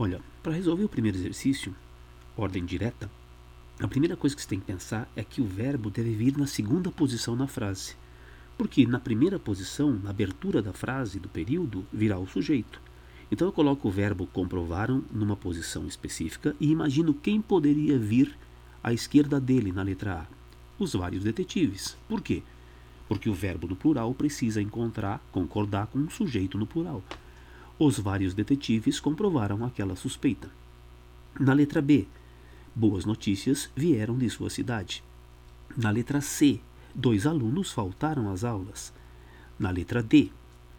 Olha, para resolver o primeiro exercício, ordem direta, a primeira coisa que você tem que pensar é que o verbo deve vir na segunda posição na frase. Porque na primeira posição, na abertura da frase, do período, virá o sujeito. Então eu coloco o verbo comprovaram numa posição específica e imagino quem poderia vir à esquerda dele na letra A. Os vários detetives. Por quê? Porque o verbo no plural precisa encontrar, concordar com um sujeito no plural. Os vários detetives comprovaram aquela suspeita. Na letra B, boas notícias vieram de sua cidade. Na letra C, dois alunos faltaram às aulas. Na letra D,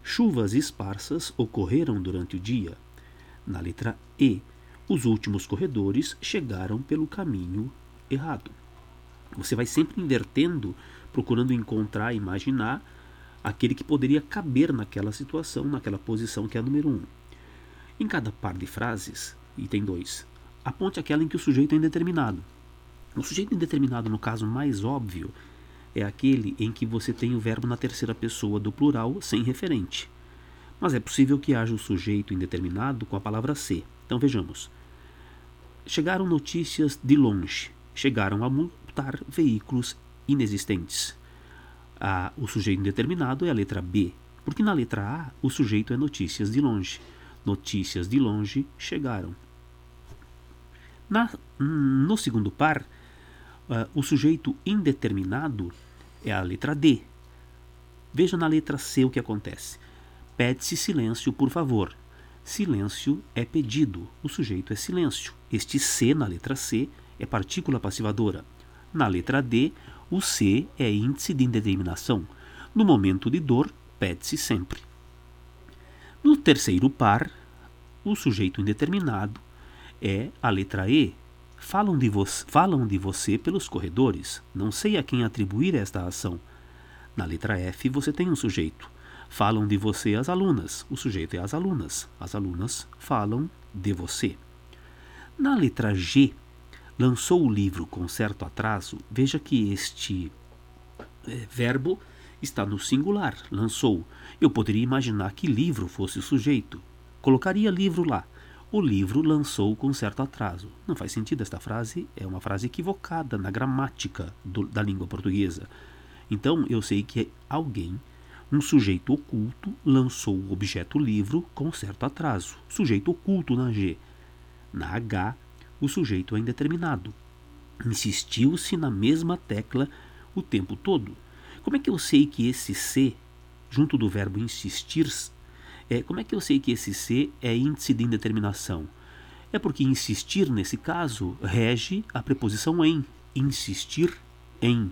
Chuvas esparsas ocorreram durante o dia. Na letra E, os últimos corredores chegaram pelo caminho errado. Você vai sempre invertendo, procurando encontrar, imaginar aquele que poderia caber naquela situação, naquela posição que é a número um. Em cada par de frases, item 2, aponte aquela em que o sujeito é indeterminado. O sujeito indeterminado, no caso mais óbvio, é aquele em que você tem o verbo na terceira pessoa do plural sem referente. Mas é possível que haja o sujeito indeterminado com a palavra ser. Então vejamos. Chegaram notícias de longe. Chegaram a multar veículos inexistentes. Ah, o sujeito indeterminado é a letra B, porque na letra A o sujeito é notícias de longe. Notícias de longe chegaram. Na, no segundo par, Uh, o sujeito indeterminado é a letra D. Veja na letra C o que acontece. Pede-se silêncio, por favor. Silêncio é pedido. O sujeito é silêncio. Este C na letra C é partícula passivadora. Na letra D, o C é índice de indeterminação. No momento de dor, pede-se sempre. No terceiro par, o sujeito indeterminado é a letra E, Falam de, falam de você pelos corredores. Não sei a quem atribuir esta ação. Na letra F você tem um sujeito. Falam de você as alunas. O sujeito é as alunas. As alunas falam de você. Na letra G, lançou o livro com certo atraso. Veja que este é, verbo está no singular, lançou. Eu poderia imaginar que livro fosse o sujeito. Colocaria livro lá o livro lançou com certo atraso. Não faz sentido esta frase, é uma frase equivocada na gramática do, da língua portuguesa. Então eu sei que alguém, um sujeito oculto, lançou o objeto livro com certo atraso. Sujeito oculto na G. Na H, o sujeito é indeterminado. Insistiu-se na mesma tecla o tempo todo. Como é que eu sei que esse C, junto do verbo insistir, é, como é que eu sei que esse C é índice de indeterminação? É porque insistir, nesse caso, rege a preposição em. Insistir em.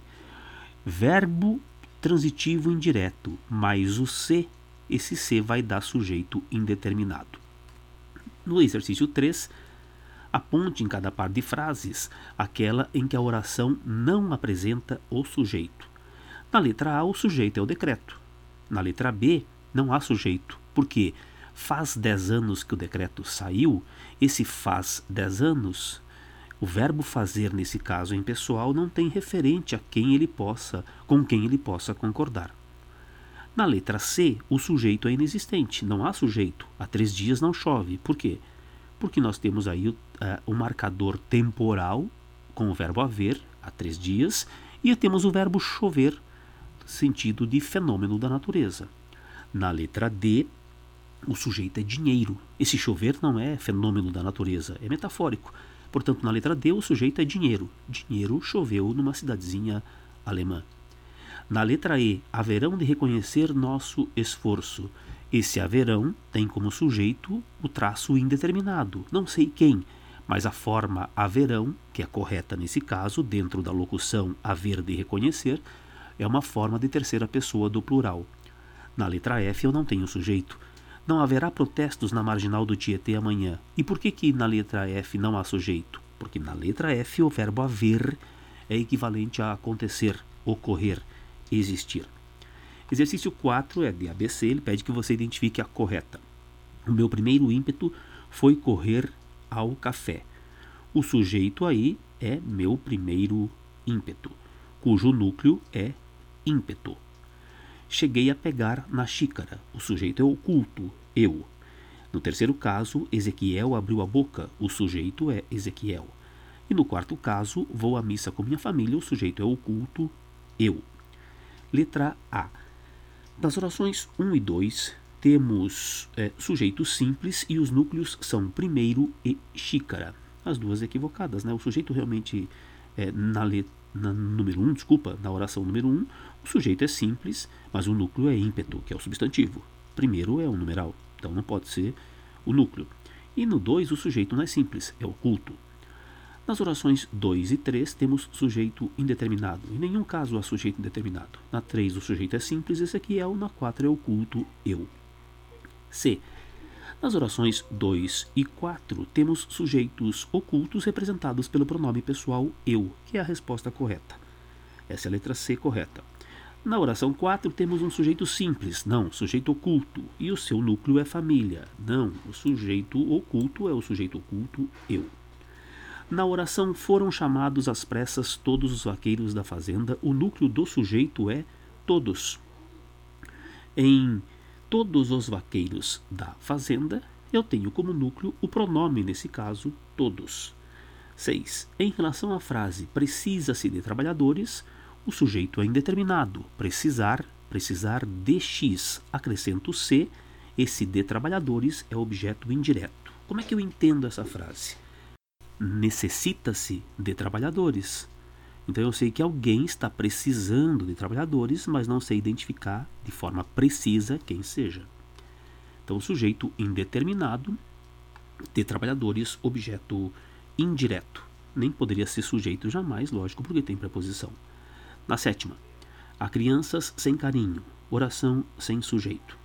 Verbo transitivo indireto, mais o C, esse C vai dar sujeito indeterminado. No exercício 3, aponte em cada par de frases aquela em que a oração não apresenta o sujeito. Na letra A, o sujeito é o decreto. Na letra B, não há sujeito, porque faz 10 anos que o decreto saiu, esse faz 10 anos, o verbo fazer nesse caso em pessoal não tem referente a quem ele possa, com quem ele possa concordar. Na letra C, o sujeito é inexistente, não há sujeito. Há três dias não chove. Por quê? Porque nós temos aí o, uh, o marcador temporal com o verbo haver, há três dias, e temos o verbo chover, sentido de fenômeno da natureza. Na letra D, o sujeito é dinheiro. Esse chover não é fenômeno da natureza, é metafórico. Portanto, na letra D, o sujeito é dinheiro. Dinheiro choveu numa cidadezinha alemã. Na letra E, haverão de reconhecer nosso esforço. Esse haverão tem como sujeito o traço indeterminado, não sei quem, mas a forma haverão, que é correta nesse caso, dentro da locução haver de reconhecer, é uma forma de terceira pessoa do plural. Na letra F eu não tenho sujeito. Não haverá protestos na marginal do Tietê amanhã. E por que que na letra F não há sujeito? Porque na letra F o verbo haver é equivalente a acontecer, ocorrer, existir. Exercício 4 é de ABC, ele pede que você identifique a correta. O meu primeiro ímpeto foi correr ao café. O sujeito aí é meu primeiro ímpeto, cujo núcleo é ímpeto. Cheguei a pegar na xícara. O sujeito é oculto, eu. No terceiro caso, Ezequiel abriu a boca, o sujeito é Ezequiel. E no quarto caso, vou à missa com minha família, o sujeito é oculto, eu. Letra A. Nas orações 1 e 2, temos é, sujeito simples e os núcleos são primeiro e xícara. As duas equivocadas, né? O sujeito realmente, é, na, letra, na número 1, um, desculpa, na oração número 1, um, o sujeito é simples, mas o núcleo é ímpeto, que é o substantivo. Primeiro é o numeral, então não pode ser o núcleo. E no 2, o sujeito não é simples, é oculto. Nas orações 2 e 3 temos sujeito indeterminado. Em nenhum caso há sujeito indeterminado. Na 3 o sujeito é simples, Ezequiel. Na 4 é oculto, eu. C. Nas orações 2 e 4 temos sujeitos ocultos representados pelo pronome pessoal eu, que é a resposta correta. Essa é a letra C correta. Na oração 4 temos um sujeito simples, não, sujeito oculto, e o seu núcleo é família. Não, o sujeito oculto é o sujeito oculto eu. Na oração foram chamados às pressas todos os vaqueiros da fazenda. O núcleo do sujeito é todos. Em todos os vaqueiros da fazenda, eu tenho como núcleo o pronome, nesse caso, todos. 6. Em relação à frase precisa-se de trabalhadores, o sujeito é indeterminado. Precisar, precisar de X. Acrescento C. Esse de trabalhadores é objeto indireto. Como é que eu entendo essa frase? Necessita-se de trabalhadores. Então eu sei que alguém está precisando de trabalhadores, mas não sei identificar de forma precisa quem seja. Então, sujeito indeterminado de trabalhadores, objeto indireto. Nem poderia ser sujeito jamais, lógico, porque tem preposição. Na sétima, há crianças sem carinho, oração sem sujeito.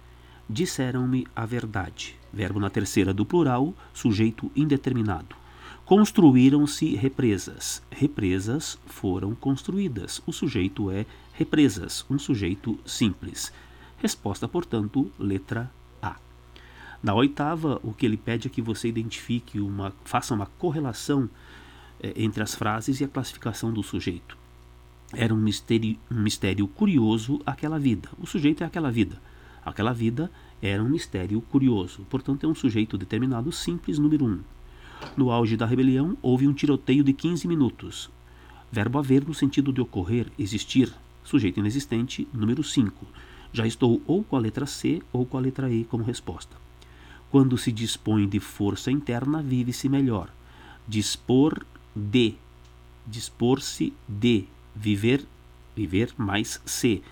Disseram-me a verdade. Verbo na terceira do plural, sujeito indeterminado. Construíram-se represas. Represas foram construídas. O sujeito é represas, um sujeito simples. Resposta, portanto, letra A. Na oitava, o que ele pede é que você identifique uma, faça uma correlação é, entre as frases e a classificação do sujeito. Era um mistério, um mistério curioso aquela vida. O sujeito é aquela vida. Aquela vida era um mistério curioso. Portanto, é um sujeito determinado simples, número 1. Um. No auge da rebelião, houve um tiroteio de 15 minutos. Verbo haver no sentido de ocorrer, existir. Sujeito inexistente, número 5. Já estou ou com a letra C ou com a letra E como resposta. Quando se dispõe de força interna, vive-se melhor. Dispor de. Dispor-se de. Viver. Viver mais se.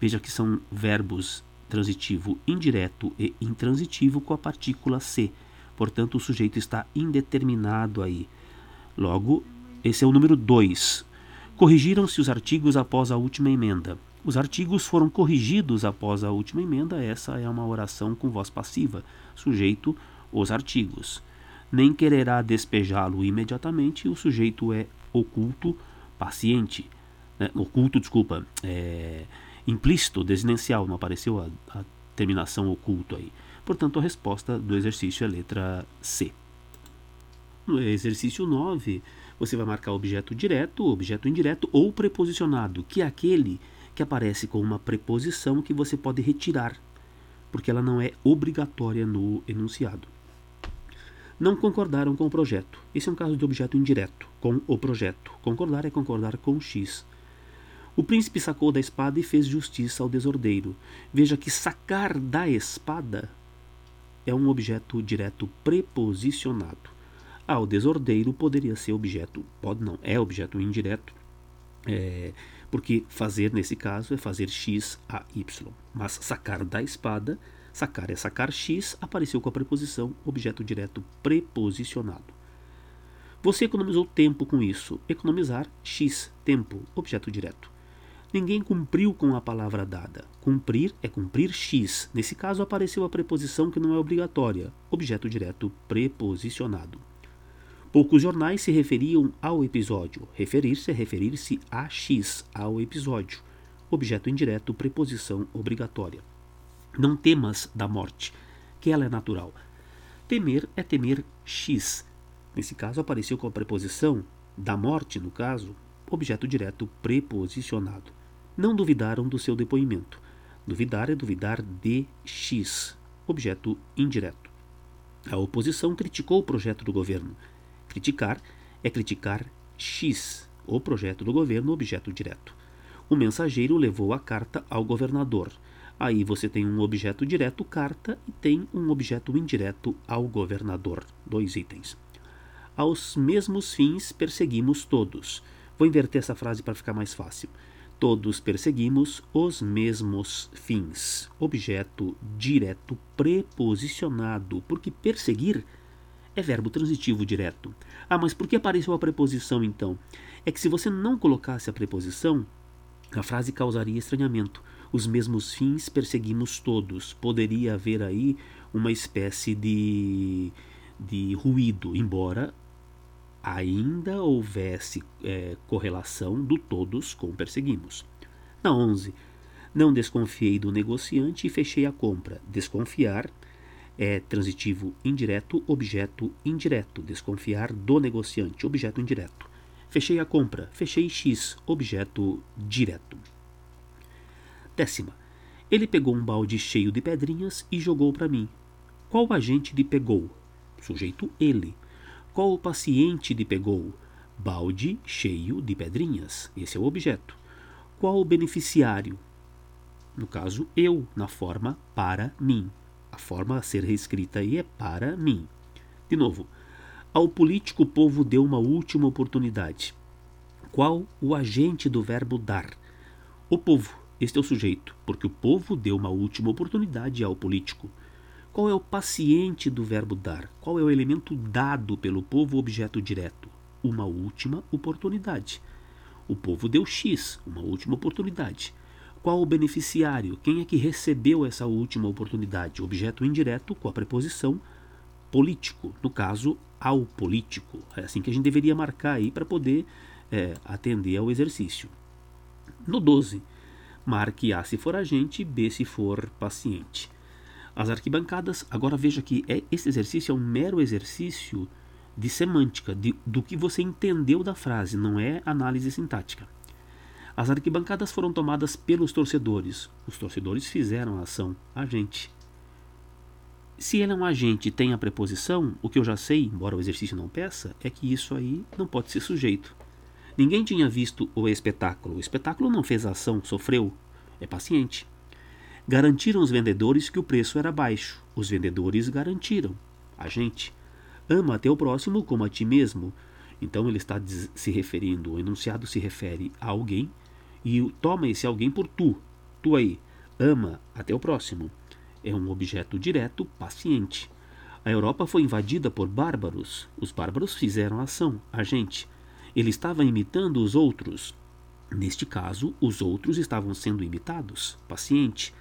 Veja que são verbos transitivo indireto e intransitivo com a partícula se. Portanto, o sujeito está indeterminado aí. Logo, esse é o número 2. Corrigiram-se os artigos após a última emenda. Os artigos foram corrigidos após a última emenda. Essa é uma oração com voz passiva. Sujeito, os artigos. Nem quererá despejá-lo imediatamente. O sujeito é oculto, paciente. Né? Oculto, desculpa. É, implícito, desinencial. Não apareceu a, a terminação oculto aí. Portanto, a resposta do exercício é a letra C. No exercício 9, você vai marcar objeto direto, objeto indireto ou preposicionado, que é aquele que aparece com uma preposição que você pode retirar, porque ela não é obrigatória no enunciado. Não concordaram com o projeto. Esse é um caso de objeto indireto, com o projeto. Concordar é concordar com X. O príncipe sacou da espada e fez justiça ao desordeiro. Veja que sacar da espada é um objeto direto preposicionado. Ah, o desordeiro poderia ser objeto, pode não, é objeto indireto, é, porque fazer nesse caso é fazer x a y. Mas sacar da espada, sacar é sacar x, apareceu com a preposição objeto direto preposicionado. Você economizou tempo com isso. Economizar x, tempo, objeto direto. Ninguém cumpriu com a palavra dada. Cumprir é cumprir X. Nesse caso apareceu a preposição que não é obrigatória, objeto direto preposicionado. Poucos jornais se referiam ao episódio. Referir-se é referir-se a X, ao episódio. Objeto indireto, preposição obrigatória. Não temas da morte, que ela é natural. Temer é temer X. Nesse caso apareceu com a preposição da morte, no caso, objeto direto preposicionado não duvidaram do seu depoimento. Duvidar é duvidar de X, objeto indireto. A oposição criticou o projeto do governo. Criticar é criticar X, o projeto do governo, objeto direto. O mensageiro levou a carta ao governador. Aí você tem um objeto direto, carta, e tem um objeto indireto ao governador. Dois itens. Aos mesmos fins perseguimos todos. Vou inverter essa frase para ficar mais fácil. Todos perseguimos os mesmos fins. Objeto direto preposicionado, porque perseguir é verbo transitivo direto. Ah, mas por que apareceu a preposição então? É que se você não colocasse a preposição, a frase causaria estranhamento. Os mesmos fins perseguimos todos. Poderia haver aí uma espécie de, de ruído, embora ainda houvesse é, correlação do todos com perseguimos. Na 11, não desconfiei do negociante e fechei a compra. Desconfiar é transitivo indireto, objeto indireto. Desconfiar do negociante, objeto indireto. Fechei a compra. Fechei X, objeto direto. Décima. Ele pegou um balde cheio de pedrinhas e jogou para mim. Qual agente lhe pegou? Sujeito ele. Qual o paciente lhe pegou? Balde cheio de pedrinhas. Esse é o objeto. Qual o beneficiário? No caso, eu, na forma para mim. A forma a ser reescrita aí é para mim. De novo, ao político o povo deu uma última oportunidade. Qual o agente do verbo dar? O povo. Este é o sujeito, porque o povo deu uma última oportunidade ao político. Qual é o paciente do verbo dar? Qual é o elemento dado pelo povo objeto direto? Uma última oportunidade. O povo deu X, uma última oportunidade. Qual o beneficiário? Quem é que recebeu essa última oportunidade? Objeto indireto com a preposição político, no caso, ao político. É assim que a gente deveria marcar aí para poder é, atender ao exercício. No 12, marque A se for agente, B se for paciente as arquibancadas. Agora veja que é, esse exercício é um mero exercício de semântica, de, do que você entendeu da frase, não é análise sintática. As arquibancadas foram tomadas pelos torcedores. Os torcedores fizeram a ação agente. Se ele é um agente e tem a preposição, o que eu já sei, embora o exercício não peça, é que isso aí não pode ser sujeito. Ninguém tinha visto o espetáculo. O espetáculo não fez a ação, sofreu. É paciente. Garantiram os vendedores que o preço era baixo. Os vendedores garantiram. A gente ama teu próximo como a ti mesmo. Então ele está se referindo, o enunciado se refere a alguém e toma esse alguém por tu. Tu aí, ama até o próximo. É um objeto direto, paciente. A Europa foi invadida por bárbaros. Os bárbaros fizeram ação, a gente. Ele estava imitando os outros. Neste caso, os outros estavam sendo imitados, paciente.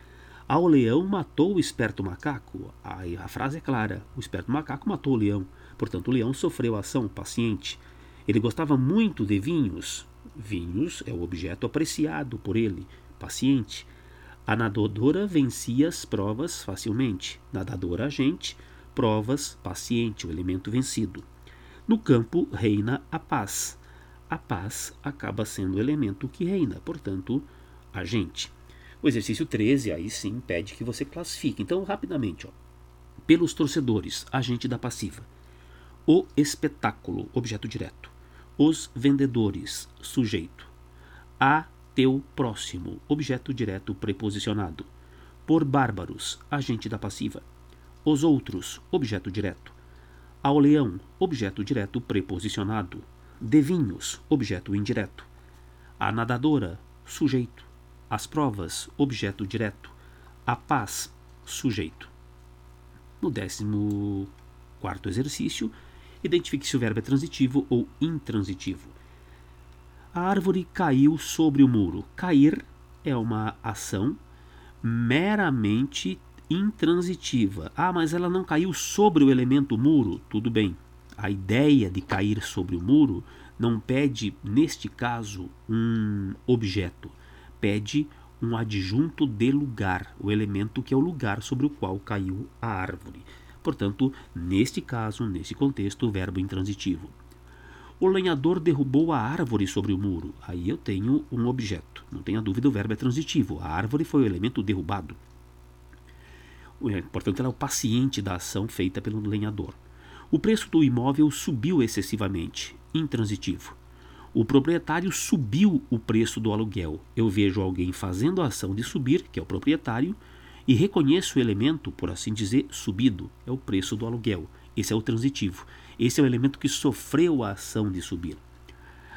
Ao leão matou o esperto macaco. Aí a frase é clara: o esperto macaco matou o leão. Portanto, o leão sofreu ação paciente. Ele gostava muito de vinhos. Vinhos é o objeto apreciado por ele, paciente. A nadadora vencia as provas facilmente. Nadadora agente, provas paciente, o elemento vencido. No campo reina a paz. A paz acaba sendo o elemento que reina, portanto, agente. O exercício 13 aí sim pede que você classifique. Então, rapidamente, ó. pelos torcedores, agente da passiva. O espetáculo, objeto direto. Os vendedores, sujeito. A teu próximo, objeto direto preposicionado. Por bárbaros, agente da passiva. Os outros, objeto direto. Ao leão, objeto direto preposicionado. De vinhos, objeto indireto. A nadadora, sujeito as provas, objeto direto. A paz, sujeito. No décimo quarto exercício, identifique se o verbo é transitivo ou intransitivo. A árvore caiu sobre o muro. Cair é uma ação meramente intransitiva. Ah, mas ela não caiu sobre o elemento muro. Tudo bem. A ideia de cair sobre o muro não pede, neste caso, um objeto pede um adjunto de lugar, o elemento que é o lugar sobre o qual caiu a árvore. Portanto, neste caso, nesse contexto, o verbo intransitivo. O lenhador derrubou a árvore sobre o muro. Aí eu tenho um objeto. Não tenha dúvida, o verbo é transitivo. A árvore foi o elemento derrubado. Portanto, ela é o paciente da ação feita pelo lenhador. O preço do imóvel subiu excessivamente, intransitivo. O proprietário subiu o preço do aluguel. Eu vejo alguém fazendo a ação de subir, que é o proprietário, e reconheço o elemento, por assim dizer, subido, é o preço do aluguel. Esse é o transitivo. Esse é o elemento que sofreu a ação de subir.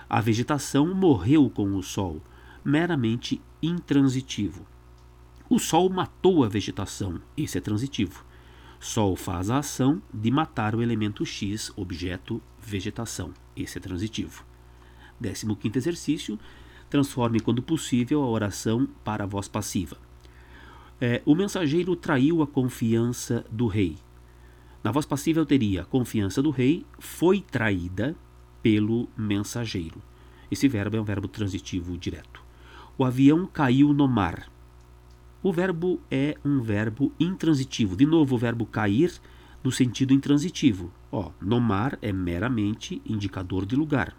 A vegetação morreu com o sol, meramente intransitivo. O sol matou a vegetação, esse é transitivo. Sol faz a ação de matar o elemento X, objeto, vegetação, esse é transitivo. 15 exercício. Transforme, quando possível, a oração para a voz passiva. É, o mensageiro traiu a confiança do rei. Na voz passiva eu teria a confiança do rei foi traída pelo mensageiro. Esse verbo é um verbo transitivo direto. O avião caiu no mar. O verbo é um verbo intransitivo. De novo, o verbo cair no sentido intransitivo. Ó, no mar é meramente indicador de lugar.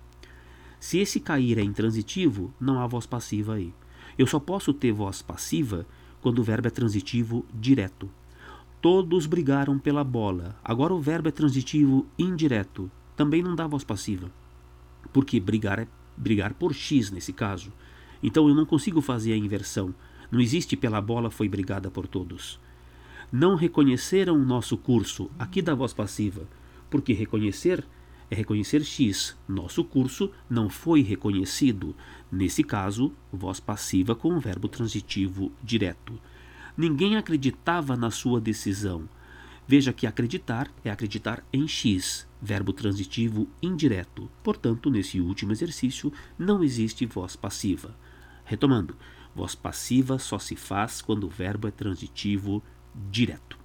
Se esse cair é intransitivo, não há voz passiva aí. Eu só posso ter voz passiva quando o verbo é transitivo direto. Todos brigaram pela bola. Agora o verbo é transitivo indireto. Também não dá voz passiva. Porque brigar é brigar por X nesse caso. Então eu não consigo fazer a inversão. Não existe pela bola foi brigada por todos. Não reconheceram o nosso curso. Aqui da voz passiva. Porque reconhecer é reconhecer X. Nosso curso não foi reconhecido. Nesse caso, voz passiva com verbo transitivo direto. Ninguém acreditava na sua decisão. Veja que acreditar é acreditar em X, verbo transitivo indireto. Portanto, nesse último exercício, não existe voz passiva. Retomando, voz passiva só se faz quando o verbo é transitivo direto.